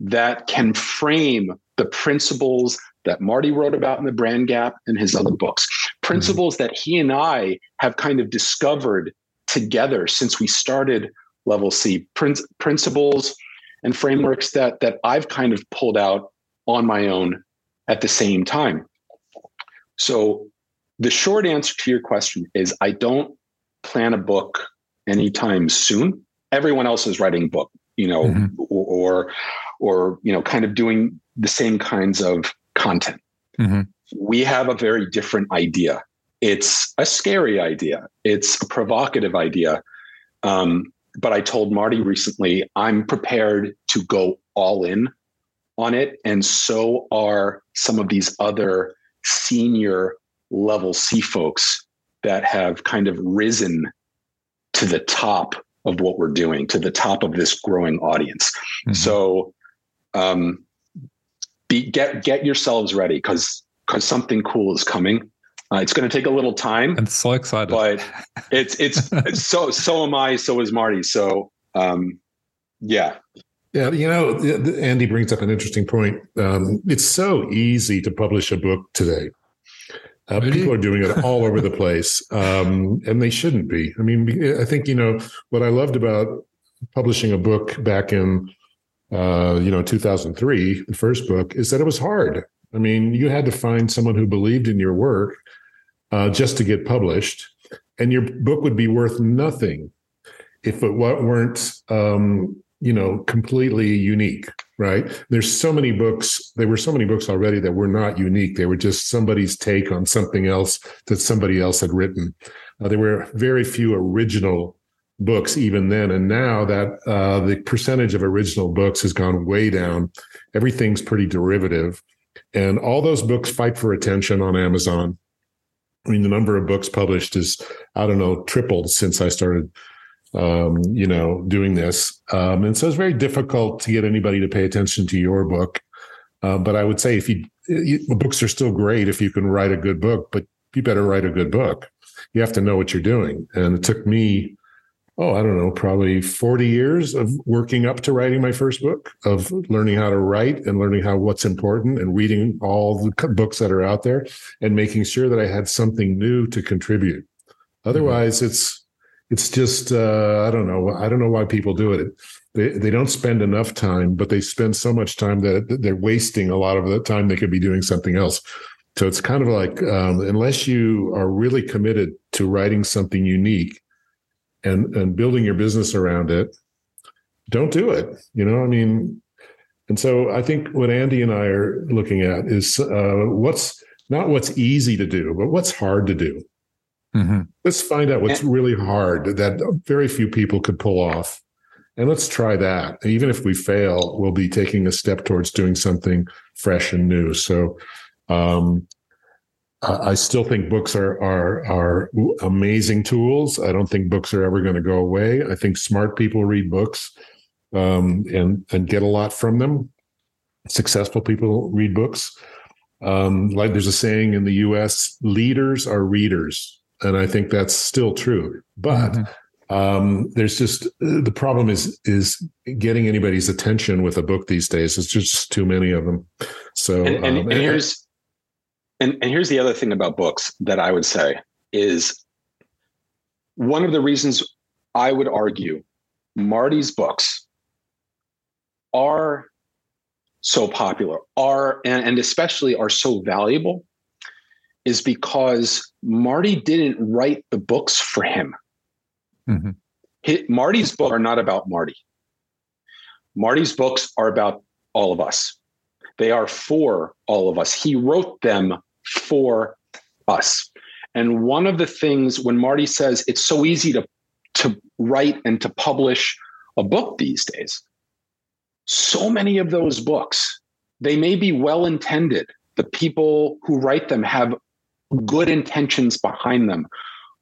that can frame the principles that Marty wrote about in the Brand Gap and his other books, principles that he and I have kind of discovered together since we started Level C, prin- principles and frameworks that that I've kind of pulled out on my own at the same time. So the short answer to your question is I don't plan a book anytime soon. Everyone else is writing a book, you know, mm-hmm. or or you know, kind of doing the same kinds of content. Mm-hmm. We have a very different idea. It's a scary idea. It's a provocative idea. Um, but I told Marty recently, I'm prepared to go all in on it. And so are some of these other senior level C folks that have kind of risen to the top of what we're doing, to the top of this growing audience. Mm-hmm. So um, be get get yourselves ready because because something cool is coming. Uh, it's going to take a little time. I'm so excited, but [laughs] it's it's so so am I. So is Marty. So um, yeah, yeah. You know, Andy brings up an interesting point. Um, it's so easy to publish a book today. Uh, really? People are doing it all over the [laughs] place, um, and they shouldn't be. I mean, I think you know what I loved about publishing a book back in uh, you know 2003, the first book, is that it was hard. I mean, you had to find someone who believed in your work uh, just to get published, and your book would be worth nothing if it weren't um, you know completely unique right? There's so many books there were so many books already that were not unique. They were just somebody's take on something else that somebody else had written. Uh, there were very few original books even then and now that uh, the percentage of original books has gone way down. Everything's pretty derivative and all those books fight for attention on amazon. I mean the number of books published is i don't know tripled since i started um, you know, doing this. Um, and so it's very difficult to get anybody to pay attention to your book. Uh, but I would say if you, you, books are still great if you can write a good book, but you better write a good book. You have to know what you're doing. And it took me, oh, I don't know, probably 40 years of working up to writing my first book, of learning how to write and learning how what's important and reading all the books that are out there and making sure that I had something new to contribute. Otherwise, mm-hmm. it's it's just uh, I don't know. I don't know why people do it. They they don't spend enough time, but they spend so much time that they're wasting a lot of the time they could be doing something else. So it's kind of like um, unless you are really committed to writing something unique and and building your business around it, don't do it. You know, I mean, and so I think what Andy and I are looking at is uh, what's not what's easy to do, but what's hard to do. Mm-hmm. Let's find out what's really hard that very few people could pull off. And let's try that. even if we fail, we'll be taking a step towards doing something fresh and new. So, um, I still think books are are are amazing tools. I don't think books are ever going to go away. I think smart people read books um, and and get a lot from them. Successful people read books. Um, like there's a saying in the U.S., leaders are readers and I think that's still true. But mm-hmm. um, there's just the problem is is getting anybody's attention with a book these days. It's just too many of them. So and, and, um, and here's and, and here's the other thing about books that I would say is one of the reasons I would argue Marty's books are so popular are and, and especially are so valuable is because Marty didn't write the books for him. Mm-hmm. Marty's books are not about Marty. Marty's books are about all of us. They are for all of us. He wrote them for us. And one of the things when Marty says it's so easy to, to write and to publish a book these days, so many of those books, they may be well intended. The people who write them have good intentions behind them.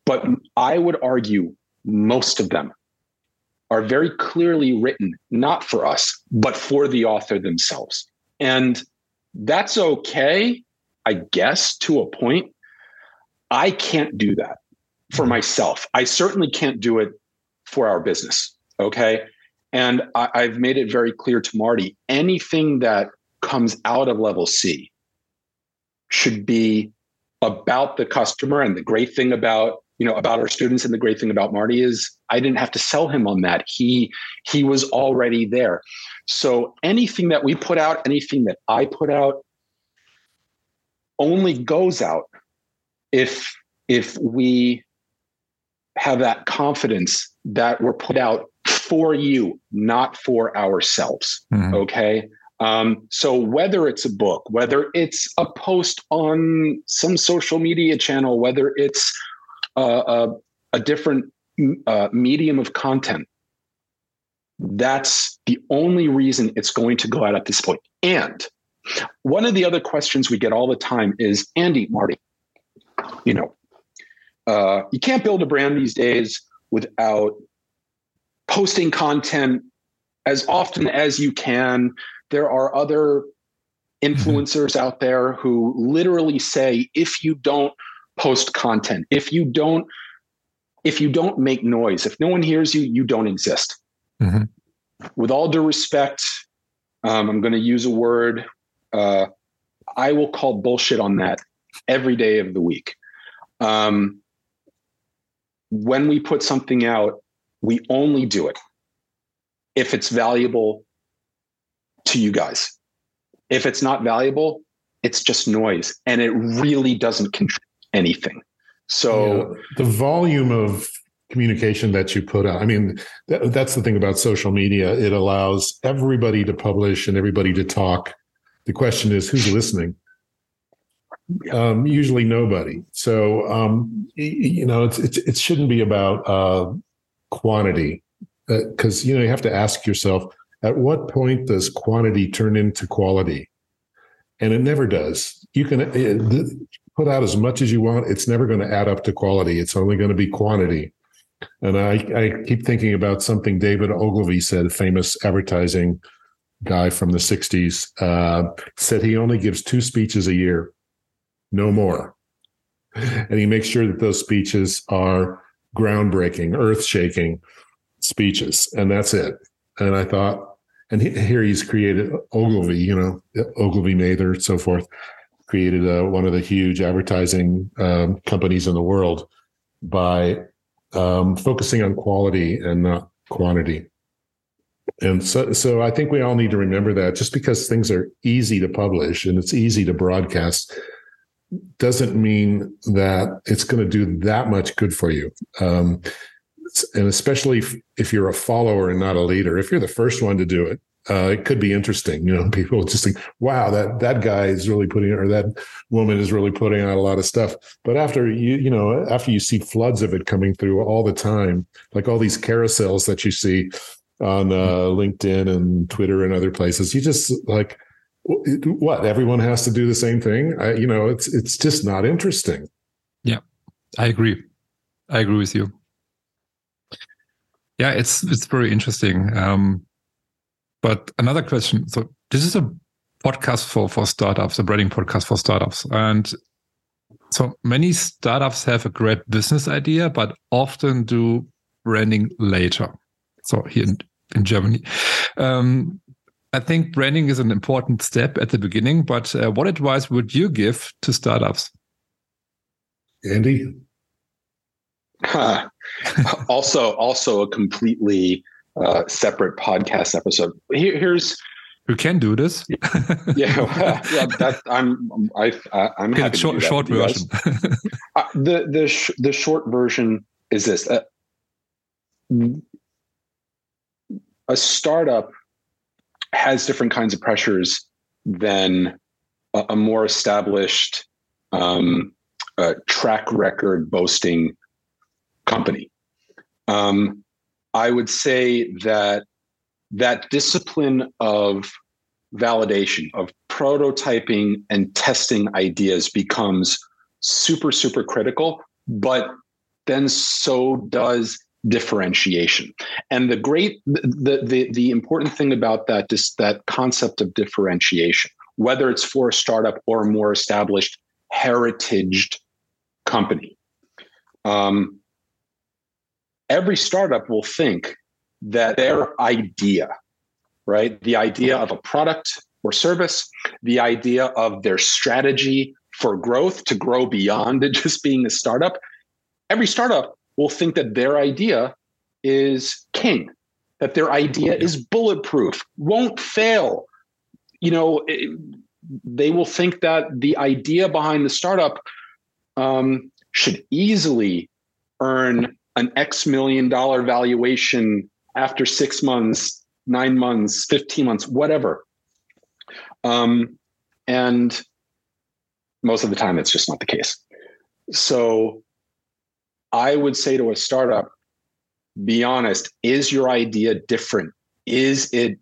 But I would argue most of them are very clearly written, not for us, but for the author themselves. And that's okay, I guess, to a point. I can't do that for myself. I certainly can't do it for our business. Okay. And I, have made it very clear to Marty anything that comes out of level C should be about the customer. And the great thing about you know about our students and the great thing about Marty is I didn't have to sell him on that. He he was already there. So anything that we put out, anything that I put out, only goes out if if we have that confidence that we're put out for you, not for ourselves. Mm-hmm. Okay. Um, so whether it's a book, whether it's a post on some social media channel, whether it's a, a, a different uh, medium of content, that's the only reason it's going to go out at this point. And one of the other questions we get all the time is, Andy, Marty, you know, uh, you can't build a brand these days without posting content as often as you can. There are other [laughs] influencers out there who literally say if you don't post content, if you don't if you don't make noise, if no one hears you, you don't exist. Mm-hmm. With all due respect, um, I'm going to use a word. Uh, I will call bullshit on that every day of the week. Um, when we put something out, we only do it if it's valuable to you guys. If it's not valuable, it's just noise and it really doesn't contribute anything. So yeah, the volume of communication that you put out, I mean, that, that's the thing about social media. It allows everybody to publish and everybody to talk. The question is who's listening? Um, usually nobody. So um, you know, it's, it's, it shouldn't be about uh, quantity because uh, you know you have to ask yourself at what point does quantity turn into quality, and it never does. You can uh, put out as much as you want; it's never going to add up to quality. It's only going to be quantity. And I, I keep thinking about something David Ogilvy said, famous advertising guy from the 60s, uh, said he only gives two speeches a year no more. And he makes sure that those speeches are groundbreaking, earth shaking speeches, and that's it. And I thought, and he, here he's created Ogilvy, you know, Ogilvy Mather, and so forth, created uh, one of the huge advertising um, companies in the world by um, focusing on quality and not quantity. And so, so I think we all need to remember that just because things are easy to publish and it's easy to broadcast doesn't mean that it's going to do that much good for you. Um, and especially if, if, you're a follower and not a leader, if you're the first one to do it, uh, it could be interesting. You know, [laughs] people just think, "Wow, that that guy is really putting, or that woman is really putting out a lot of stuff." But after you, you know, after you see floods of it coming through all the time, like all these carousels that you see on uh, LinkedIn and Twitter and other places, you just like, what everyone has to do the same thing I, you know it's it's just not interesting yeah i agree i agree with you yeah it's it's very interesting um but another question so this is a podcast for for startups a branding podcast for startups and so many startups have a great business idea but often do branding later so here in, in germany um I think branding is an important step at the beginning, but uh, what advice would you give to startups? Andy? [laughs] also, also a completely uh, separate podcast episode. Here, here's you can do this. yeah, well, yeah. That, I'm I, I'm happy short, short version. [laughs] uh, the the sh- the short version is this: uh, a startup has different kinds of pressures than a, a more established um, uh, track record boasting company. Um, I would say that that discipline of validation, of prototyping and testing ideas becomes super, super critical. But then so does differentiation. And the great the the the important thing about that is that concept of differentiation, whether it's for a startup or a more established heritaged company. Um, every startup will think that their idea, right, the idea of a product, or service, the idea of their strategy for growth to grow beyond [laughs] just being a startup. Every startup will think that their idea is king, that their idea is bulletproof, won't fail. You know, it, they will think that the idea behind the startup um, should easily earn an X million dollar valuation after six months, nine months, 15 months, whatever. Um, and most of the time, it's just not the case. So I would say to a startup, be honest, is your idea different? Is it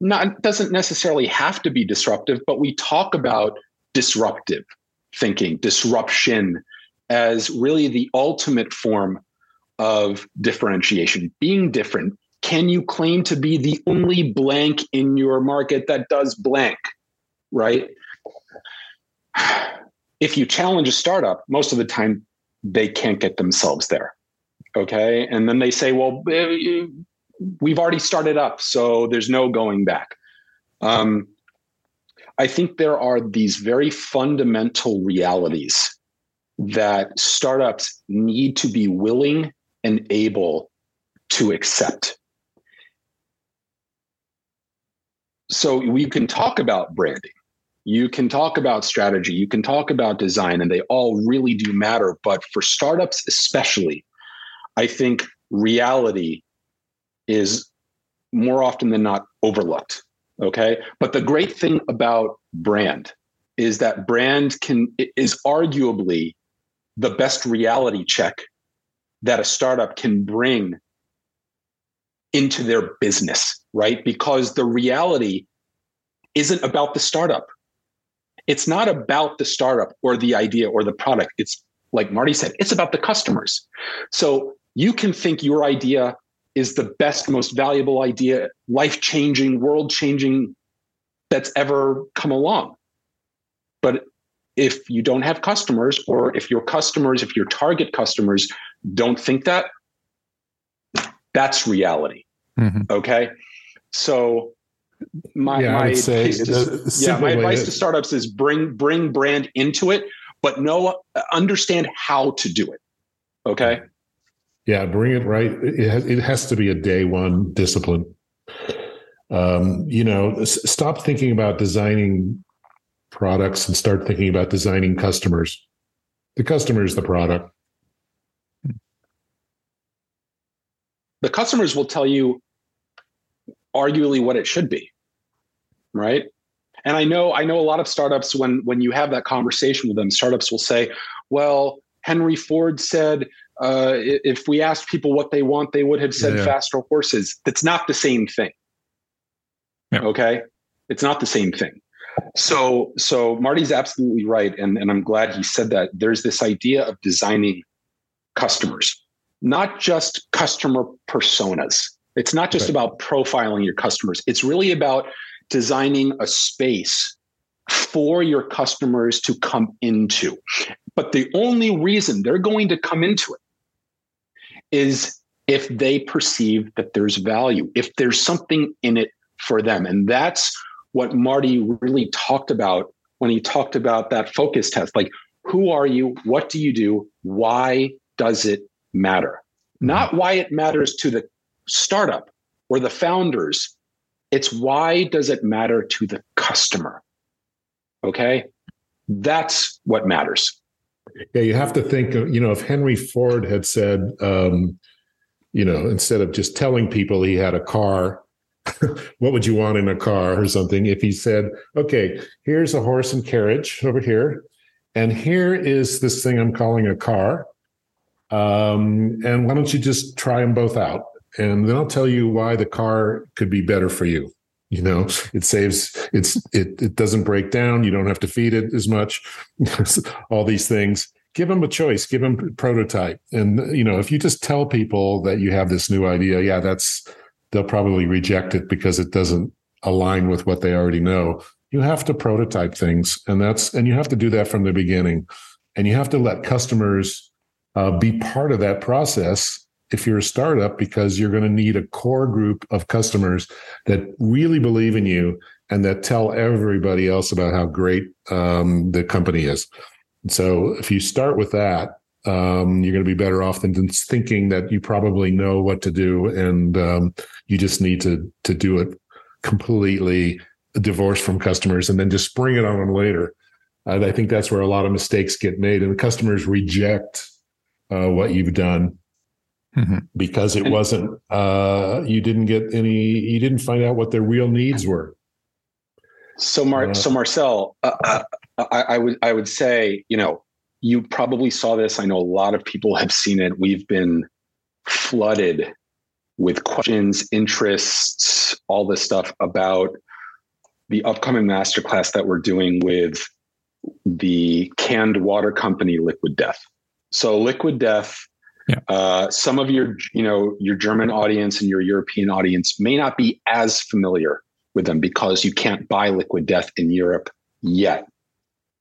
not doesn't necessarily have to be disruptive, but we talk about disruptive thinking, disruption as really the ultimate form of differentiation, being different. Can you claim to be the only blank in your market that does blank? Right? If you challenge a startup, most of the time they can't get themselves there. Okay. And then they say, well, eh, we've already started up, so there's no going back. Um, I think there are these very fundamental realities that startups need to be willing and able to accept. So we can talk about branding, you can talk about strategy, you can talk about design, and they all really do matter. But for startups, especially, I think reality is more often than not overlooked. Okay. But the great thing about brand is that brand can is arguably the best reality check that a startup can bring into their business, right? Because the reality isn't about the startup. It's not about the startup or the idea or the product. It's like Marty said, it's about the customers. So you can think your idea is the best, most valuable idea, life changing, world changing that's ever come along. But if you don't have customers, or if your customers, if your target customers don't think that, that's reality. Mm-hmm. Okay. So my, yeah, my, say, to, yeah, my advice to startups is bring bring brand into it, but know understand how to do it. Okay. Yeah, bring it right. It has, it has to be a day one discipline. Um, you know, s- stop thinking about designing products and start thinking about designing customers. The customer is the product. The customers will tell you arguably what it should be. Right. And I know I know a lot of startups when when you have that conversation with them, startups will say, well, Henry Ford said uh, if we asked people what they want, they would have said yeah, yeah. faster horses. That's not the same thing. Yeah. Okay, it's not the same thing. So, so Marty's absolutely right, and and I'm glad he said that. There's this idea of designing customers, not just customer personas. It's not just right. about profiling your customers. It's really about designing a space for your customers to come into. But the only reason they're going to come into it is if they perceive that there's value, if there's something in it for them. And that's what Marty really talked about when he talked about that focus test. Like, who are you? What do you do? Why does it matter? Not why it matters to the startup or the founders. It's why does it matter to the customer? Okay. That's what matters. Yeah, you have to think, you know, if Henry Ford had said, um, you know, instead of just telling people he had a car, [laughs] what would you want in a car or something? If he said, okay, here's a horse and carriage over here, and here is this thing I'm calling a car. Um, and why don't you just try them both out? And then I'll tell you why the car could be better for you. You know it saves it's it it doesn't break down. You don't have to feed it as much. [laughs] All these things. Give them a choice. Give them a prototype. And you know if you just tell people that you have this new idea yeah that's they'll probably reject it because it doesn't align with what they already know. You have to prototype things. And that's and you have to do that from the beginning. And you have to let customers uh, be part of that process if you're a startup because you're going to need a core group of customers that really believe in you and that tell everybody else about how great um, the company is. So if you start with that, um, you're going to be better off than thinking that you probably know what to do and um, you just need to to do it completely divorced from customers and then just spring it on them later. I think that's where a lot of mistakes get made, and the customers reject uh, what you've done mm-hmm. because it wasn't. Uh, you didn't get any. You didn't find out what their real needs were. So, Mar- uh, so Marcel, uh, uh, I, I would I would say, you know, you probably saw this. I know a lot of people have seen it. We've been flooded with questions, interests, all this stuff about the upcoming masterclass that we're doing with the canned water company Liquid Death. So Liquid Death, yeah. uh, some of your you know your German audience and your European audience may not be as familiar with them because you can't buy Liquid Death in Europe yet.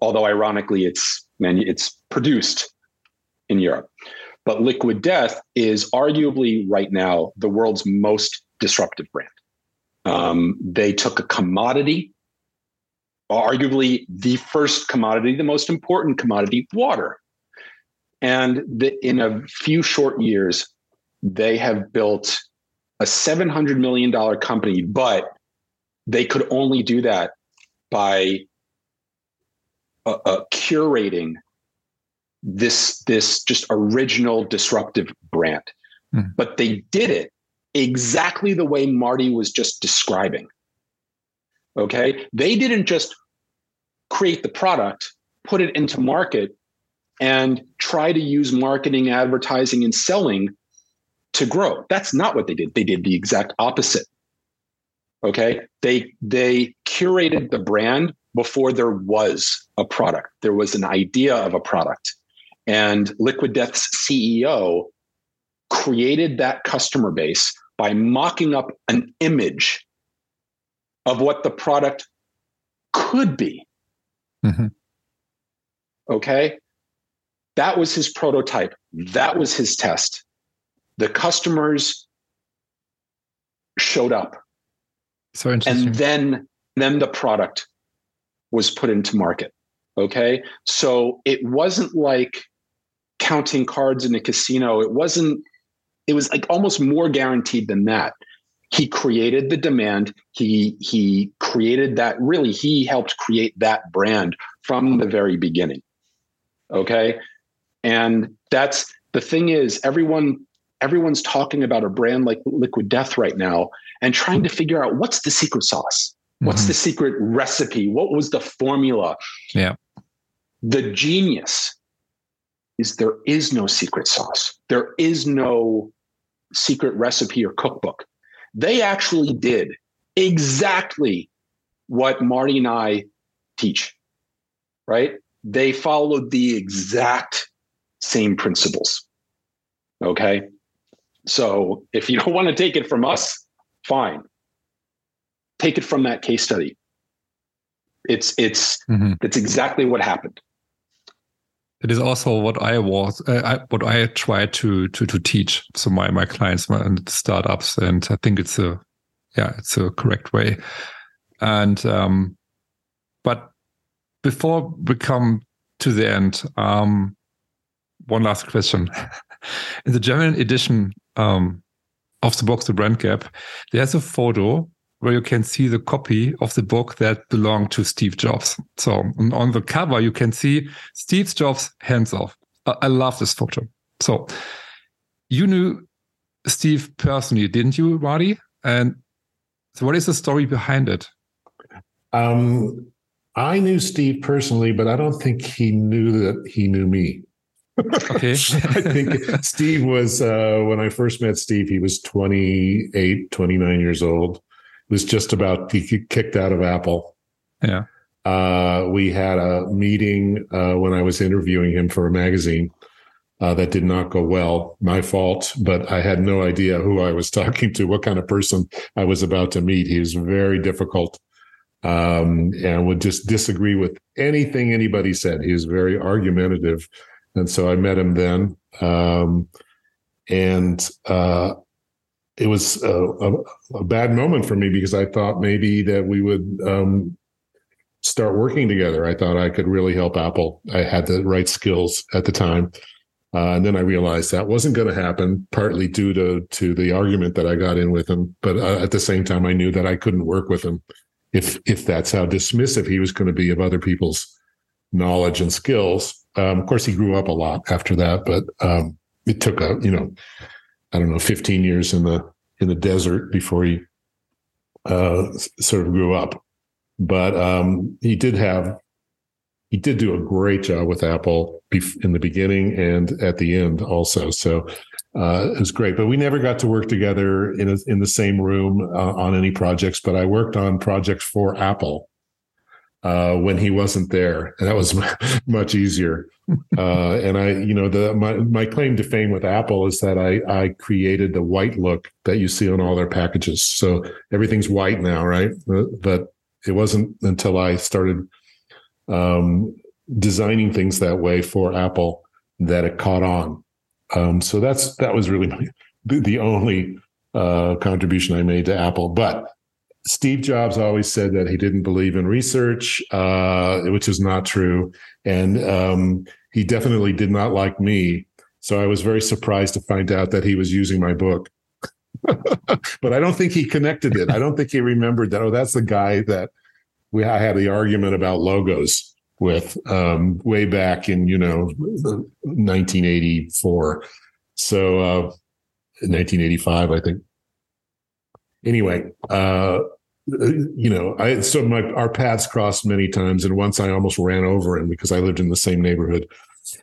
Although ironically, it's man, it's produced in Europe. But Liquid Death is arguably right now the world's most disruptive brand. Um, they took a commodity, arguably the first commodity, the most important commodity, water. And the, in a few short years, they have built a $700 million company, but they could only do that by uh, uh, curating this this just original disruptive brand. Mm. But they did it exactly the way Marty was just describing. Okay? They didn't just create the product, put it into market and try to use marketing, advertising and selling to grow. That's not what they did. They did the exact opposite. Okay? They they curated the brand before there was a product. There was an idea of a product. And Liquid Death's CEO created that customer base by mocking up an image of what the product could be. Mm-hmm. Okay. That was his prototype. That was his test. The customers showed up. So interesting. And then, then the product was put into market. Okay. So it wasn't like counting cards in a casino. It wasn't, it was like almost more guaranteed than that. He created the demand. He he created that really he helped create that brand from the very beginning. Okay. And that's the thing is everyone everyone's talking about a brand like Liquid Death right now and trying to figure out what's the secret sauce? What's mm-hmm. the secret recipe? What was the formula? Yeah. The genius is there is no secret sauce. There is no secret recipe or cookbook. They actually did exactly what Marty and I teach, right? They followed the exact same principles. Okay. So if you don't want to take it from us, fine. Take it from that case study. It's it's mm-hmm. that's exactly what happened it is also what I was, uh, I, what I try to to to teach so my my clients and startups, and I think it's a yeah, it's a correct way. And um, but before we come to the end, um, one last question. In the German edition um, of the book, The Brand Gap, there's a photo where you can see the copy of the book that belonged to Steve Jobs. So on the cover, you can see Steve Jobs hands off. I love this photo. So you knew Steve personally, didn't you, Marty? And so what is the story behind it? Um, I knew Steve personally, but I don't think he knew that he knew me. Okay. [laughs] I think Steve was, uh, when I first met Steve, he was 28, 29 years old He was just about get kicked out of Apple. Yeah. Uh, we had a meeting uh, when I was interviewing him for a magazine uh, that did not go well. My fault, but I had no idea who I was [laughs] talking to, what kind of person I was about to meet. He was very difficult um, and would just disagree with anything anybody said. He was very argumentative. And so I met him then. Um, and uh, it was a, a, a, bad moment for me because I thought maybe that we would um, start working together. I thought I could really help Apple. I had the right skills at the time. Uh, and then I realized that wasn't going to happen, partly due to to the argument that I got in with him. But uh, at the same time, I knew that I couldn't work with him if if that's how dismissive he was going to be of other people's knowledge and skills. Um, of course, he grew up a lot after that, but um, it took a you know, I don't know, 15 years in the in the desert before he uh, sort of grew up. But um, he did have he did do a great job with Apple in the beginning and at the end also. So uh, it was great. But we never got to work together in a, in the same room uh, on any projects. But I worked on projects for Apple uh, when he wasn't there, and that was [laughs] much easier. Uh, and I, you know, the my my claim to fame with Apple is that I I created the white look that you see on all their packages. So everything's white now, right? Uh, but it wasn't until I started um, designing things that way for Apple that it caught on. Um, so that's that was really [laughs] the, the only uh, contribution I made to Apple. But Steve Jobs always said that he didn't believe in research, uh, which is not true, and um, he definitely did not like me. So I was very surprised to find out that he was using my book. [laughs] but I don't think he connected it. I don't think he remembered that. Oh, that's the guy that we I had the argument about logos with um, way back in you know 1984. So uh, 1985, I think. Anyway, uh, you know, I so my our paths crossed many times, and once I almost ran over him because I lived in the same neighborhood.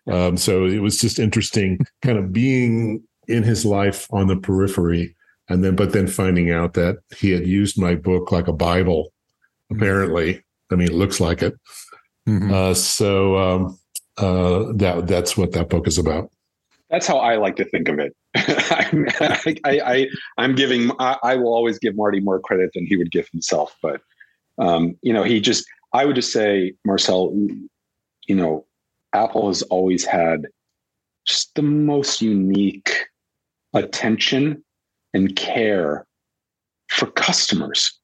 Um, so it was just interesting, kind of being in his life on the periphery, and then but then finding out that he had used my book like a Bible apparently. I mean, it looks like it. Mm-hmm. Uh, so um, uh, that that's what that book is about. That's how I like to think of it. [laughs] I, I, I, am giving. I, I, will always give Marty more credit than he would give himself. But um, you know, he just. I would just say, Marcel. You know, Apple has always had just the most unique attention and care for customers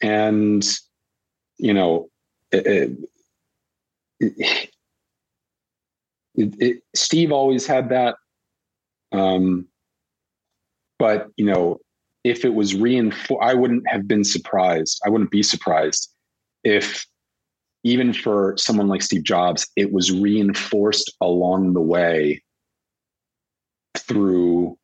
and you know it, it, steve always had that um, but you know if it was reinforced i wouldn't have been surprised i wouldn't be surprised if even for someone like steve jobs it was reinforced along the way through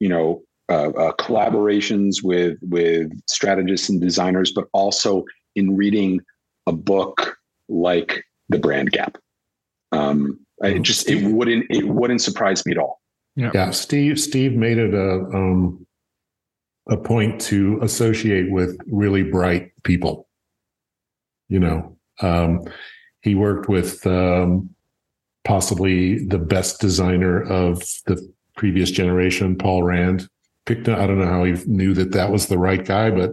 you know uh, uh, collaborations with with strategists and designers, but also in reading a book like The Brand Gap. Um, it just it wouldn't it wouldn't surprise me at all. Yeah, yeah. Steve Steve made it a um, a point to associate with really bright people. You know, um, he worked with um, possibly the best designer of the previous generation, Paul Rand, picked. I don't know how he knew that that was the right guy, but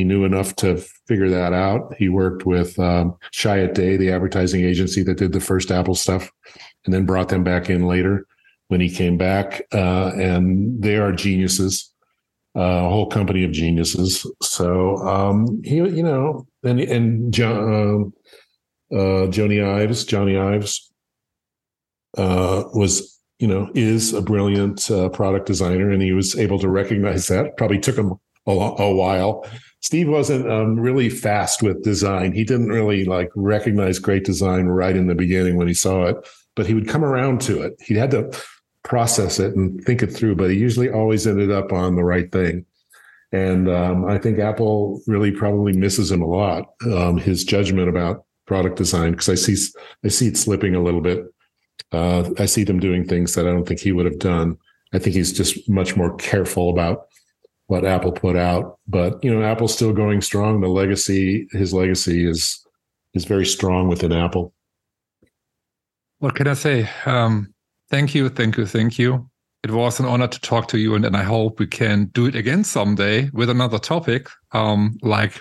he knew enough to figure that out. He worked with um, Chiat Day, the advertising agency that did the first Apple stuff, and then brought them back in later when he came back. Uh, and they are geniuses, uh, a whole company of geniuses. So um, he, you know, and and John, uh, uh, Jony Ives, Johnny Ives uh, was you know, is a brilliant uh, product designer, and he was able to recognize that. Probably took him a, a while. Steve wasn't um, really fast with design. He didn't really like recognize great design right in the beginning when he saw it, but he would come around to it. He had to process it and think it through, but he usually always ended up on the right thing. And um, I think Apple really probably misses him a lot. Um, his judgment about product design, because I see I see it slipping a little bit uh, I see them doing things that I don't think he would have done. I think he's just much more careful about what Apple put out. But you know, Apple's still going strong. The legacy, his legacy is is very strong within Apple. What can I say? Um, thank you, thank you, thank you. It was an honor to talk to you, and, and I hope we can do it again someday with another topic, um, like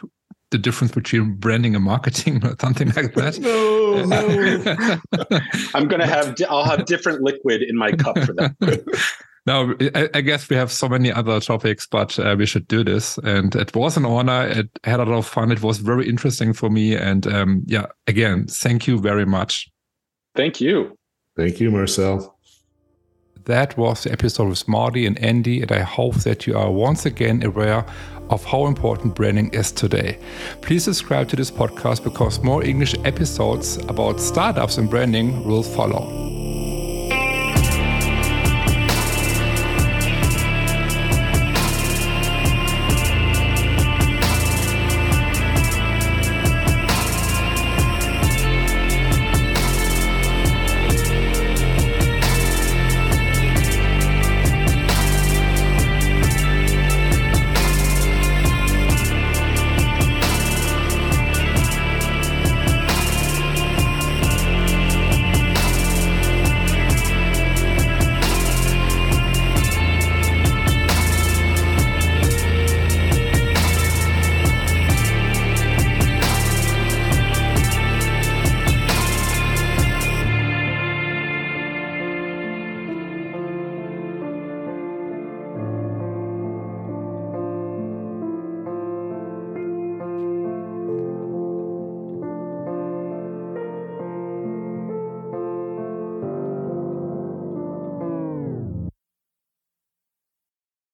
the difference between branding and marketing [laughs] or something like that. [laughs] no, no. [laughs] I'm gonna have I'll have different liquid in my cup for that. Now I, I, guess we have so many other topics, but uh, we should do this. And it was an honor. It had a lot of fun. It was very interesting for me. And um, yeah, again, thank you very much. Thank you. Thank you, Marcel. That was the episode with Marty and Andy, and I hope that you are once again aware of how important branding is today. Please subscribe to this podcast because more English episodes about startups and branding will follow.